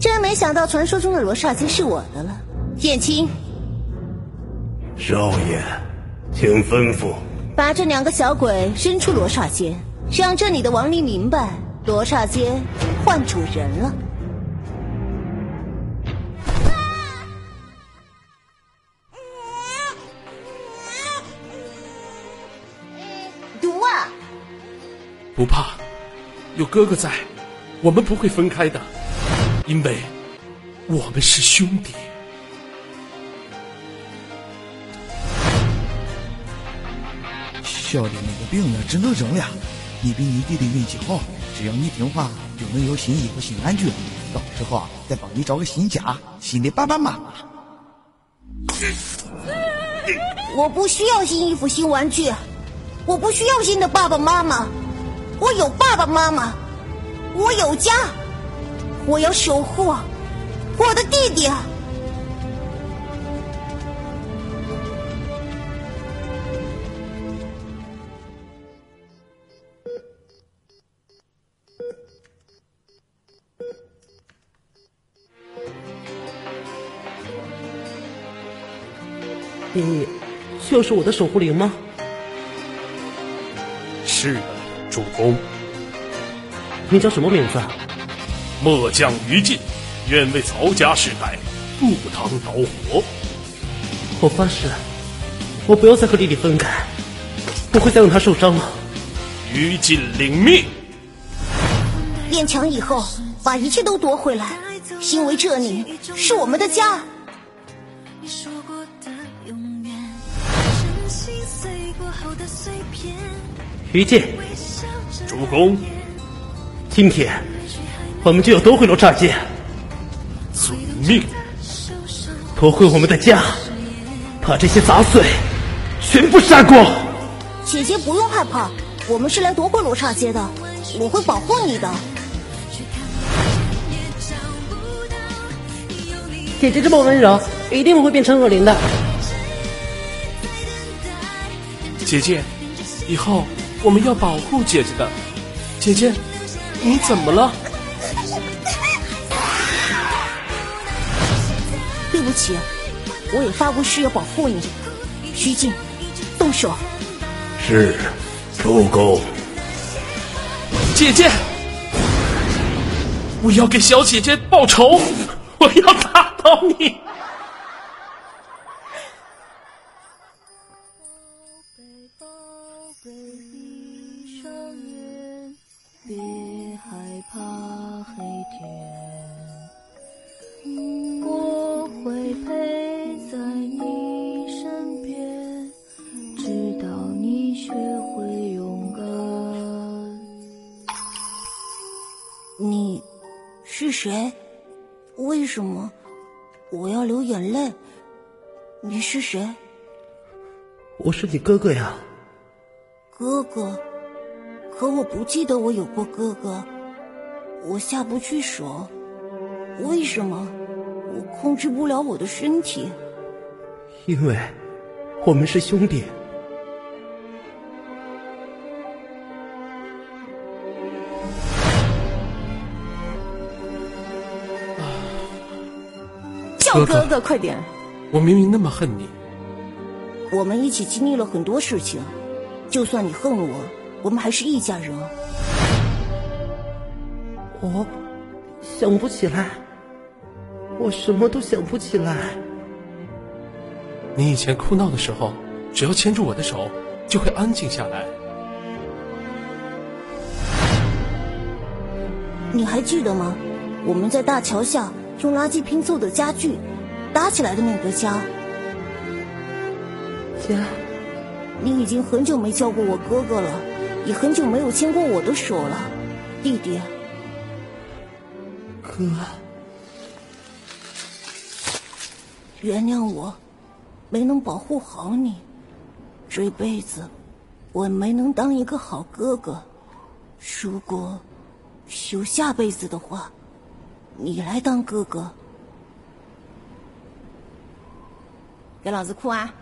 真没想到传说中的罗刹街是我的了，燕青。少爷，请吩咐。把这两个小鬼扔出罗刹街，让这里的亡灵明白，罗刹街换主人了。毒啊！不怕，有哥哥在，我们不会分开的，因为我们是兄弟。小弟那个病呢，只能扔了。你比你弟弟运气好，只要你听话，就能有新衣服、新玩具。到时候啊，再帮你找个新家，新的爸爸妈妈。我不需要新衣服、新玩具，我不需要新的爸爸妈妈。我有爸爸妈妈，我有家，我要守护我的弟弟。你就是我的守护灵吗？是的，主公。你叫什么名字？末将于禁，愿为曹家世代赴汤蹈火。我发誓，我不要再和弟弟分开，不会再让他受伤了。于禁领命。练强以后，把一切都夺回来，因为这里是我们的家。于禁，主公，今天我们就要夺回罗刹街。遵命。夺回我们的家，把这些杂碎全部杀光。姐姐不用害怕，我们是来夺回罗刹街的，我会保护你的。姐姐这么温柔，一定不会变成恶灵的。姐姐，以后我们要保护姐姐的。姐姐，你怎么了？起，我也发过誓要保护你。徐静，动手。是，主公。姐姐，我要给小姐姐报仇，我要打倒你。是谁？为什么我要流眼泪？你是谁？我是你哥哥呀，哥哥。可我不记得我有过哥哥，我下不去手，为什么？我控制不了我的身体。因为我们是兄弟。叫哥哥，快点！我明明那么恨你。我们一起经历了很多事情，就算你恨我。我们还是一家人。我想不起来，我什么都想不起来。你以前哭闹的时候，只要牵住我的手，就会安静下来。你还记得吗？我们在大桥下用垃圾拼凑的家具搭起来的那个家。姐。你已经很久没叫过我哥哥了。也很久没有牵过我的手了，弟弟。哥，原谅我，没能保护好你。这辈子，我没能当一个好哥哥。如果有下辈子的话，你来当哥哥。给老子哭啊！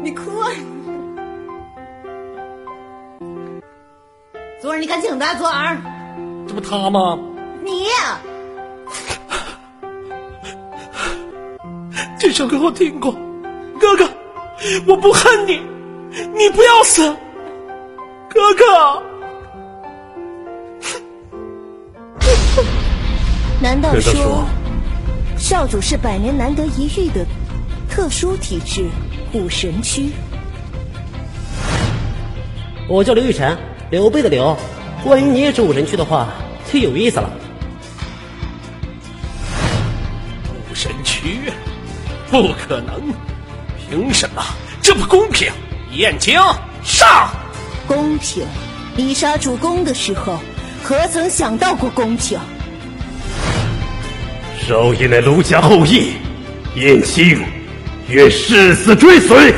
你哭啊！昨儿你敢请他？昨儿，这不他吗？这首歌我听过，哥哥，我不恨你，你不要死，哥哥。难道说说，少主是百年难得一遇的特殊体质武神躯？我叫刘玉婵，刘备的刘。万一你也是武神区的话，就有意思了。不可能！凭什么？这不公平！燕青上！公平？你杀主公的时候，何曾想到过公平？少爷乃卢家后裔，燕青愿誓死追随。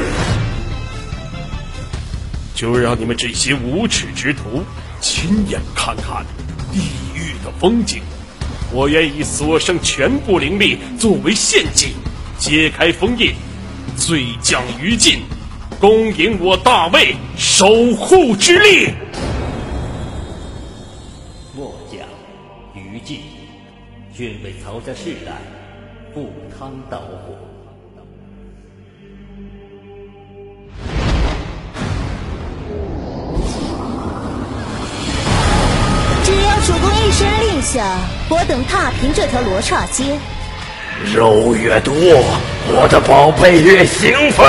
就让你们这些无耻之徒亲眼看看地狱的风景。我愿以所剩全部灵力作为献祭，揭开封印，罪将于尽，恭迎我大魏守护之力。末将于禁，愿为曹家世代赴汤蹈火。只要主公一声令下，我等踏平这条罗刹街。肉越多，我的宝贝越兴奋。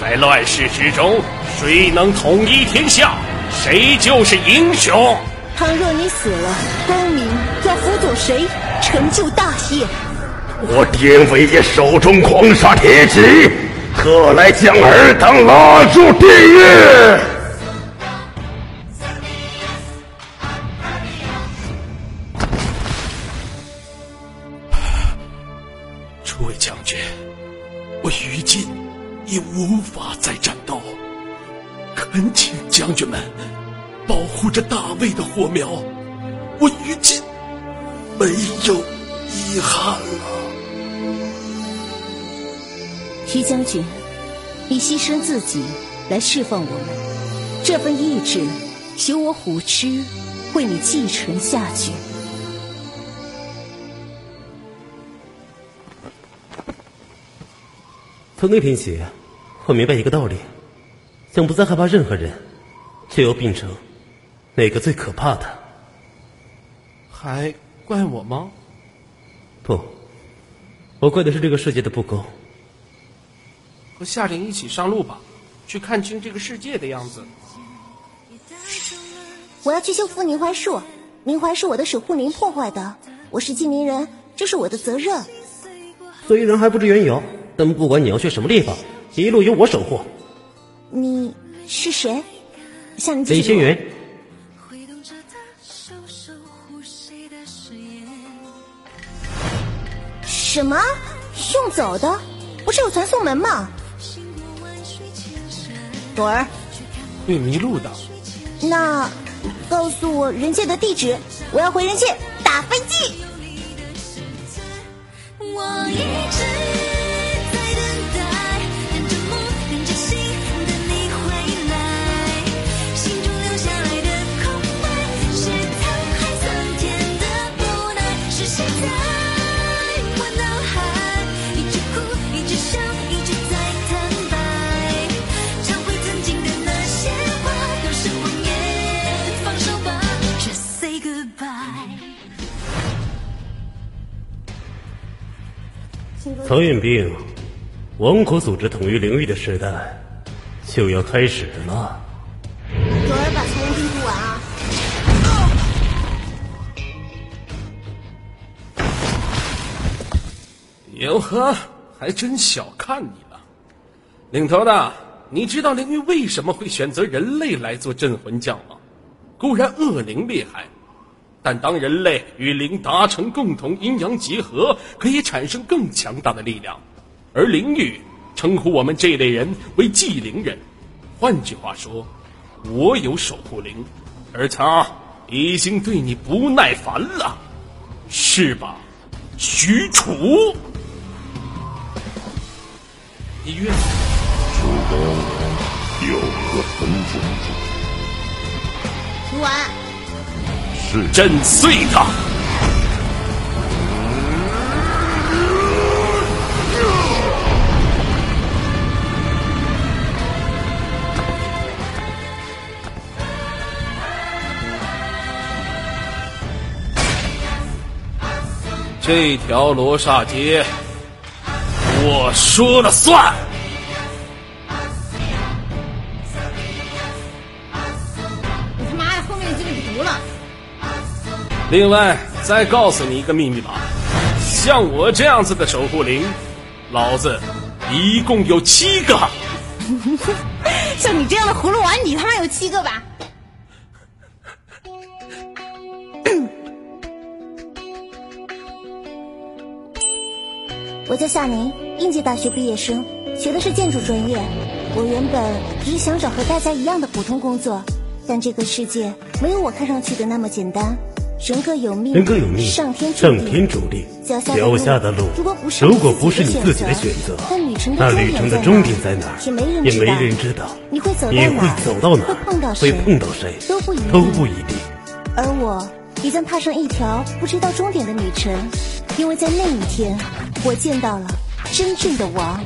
在乱世之中，谁能统一天下，谁就是英雄。倘若你死了，功名要辅佐谁成就大业？我典韦爷手中狂杀铁骑，特来将尔等拉入地狱。无法再战斗，恳请将军们保护着大卫的火苗，我于今没有遗憾了。于将军，你牺牲自己来释放我们，这份意志由我虎痴为你继承下去。从那天起，我明白一个道理：想不再害怕任何人，就要变成哪个最可怕的。还怪我吗？不，我怪的是这个世界的不公。和夏玲一起上路吧，去看清这个世界的样子。我要去修复凝槐树，凝槐是我的守护灵破坏的，我是精灵人，这是我的责任。虽然还不知缘由，但不管你要去什么地方，一路由我守护。你是谁？向你李星云，什么？用走的？不是有传送门吗？朵儿，会迷路的。那告诉我人界的地址，我要回人界打飞机。我一直曹运兵，王国组织统一灵域的时代就要开始了。有人把曹文斌读完啊。哟呵，还真小看你了，领头的。你知道灵域为什么会选择人类来做镇魂将吗？固然恶灵厉害，但当人类与灵达成共同阴阳结合，可以产生更强大的力量。而灵域称呼我们这类人为祭灵人，换句话说，我有守护灵，而他已经对你不耐烦了，是吧，许褚？医院，此人有何吩咐？读完。是震碎他！这条罗刹街，我说了算。另外，再告诉你一个秘密吧，像我这样子的守护灵，老子一共有七个。像你这样的葫芦娃，你他妈有七个吧？我叫夏宁，应届大学毕业生，学的是建筑专业。我原本只是想找和大家一样的普通工作，但这个世界没有我看上去的那么简单。人各有命，人各有命，上天注定，脚脚下的路，如果不是你自己的选择，那旅程的终点在在哪儿？也没人知道。你会走到哪儿？会碰到会谁碰到谁？都不一定都不一定。而我也将踏上一条不知道终点的旅程，因为在那一天，我见到了真正的王。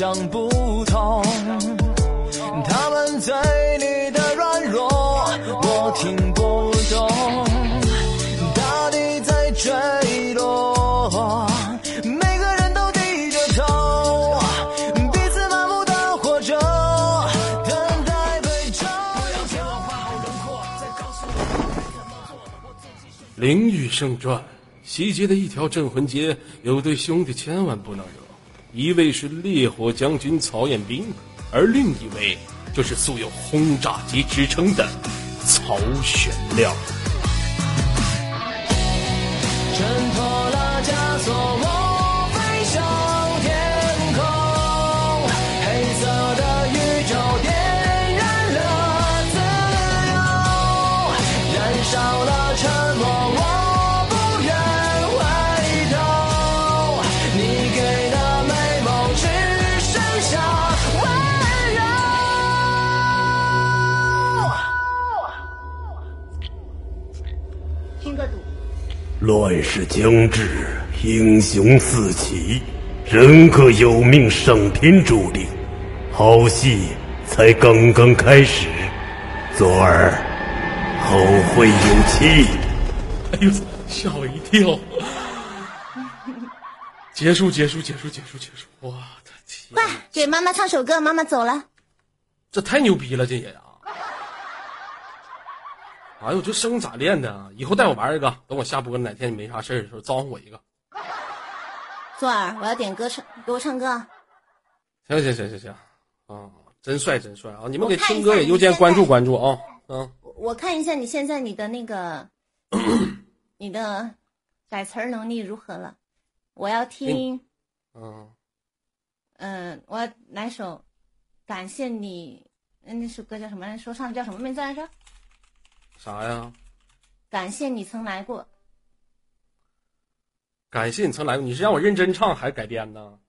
想不通。他们对你的软弱，我听不懂。大地在坠落，每个人都低着头，彼此麻木的活着，等待被拯救。《灵域圣传》西街的一条镇魂街，有对兄弟千万不能惹。一位是烈火将军曹彦斌，而另一位就是素有轰炸机之称的曹玄亮。挣脱了枷锁，乱世将至，英雄四起，人各有命，上天注定。好戏才刚刚开始，左儿后会有期。哎呦，吓我一跳！结束，结束，结束，结束，结束！我的天，快给妈妈唱首歌，妈妈走了。这太牛逼了，这也啊！哎呦，这声咋练的啊？以后带我玩一个，等我下播哪天你没啥事儿的时候，招呼我一个。左儿，我要点歌唱，给我唱歌啊。行行行行行，啊，真帅真帅啊！你们给我看一青哥也下你现邮件关注关注啊！嗯，我我看一下你现在你的那个，你的改词儿能力如何了？我要听，嗯，嗯、我要来首，感谢你，嗯那首歌叫什么来着？说唱叫什么名字来着？啥呀？感谢你曾来过。感谢你曾来过，你是让我认真唱还是改编呢？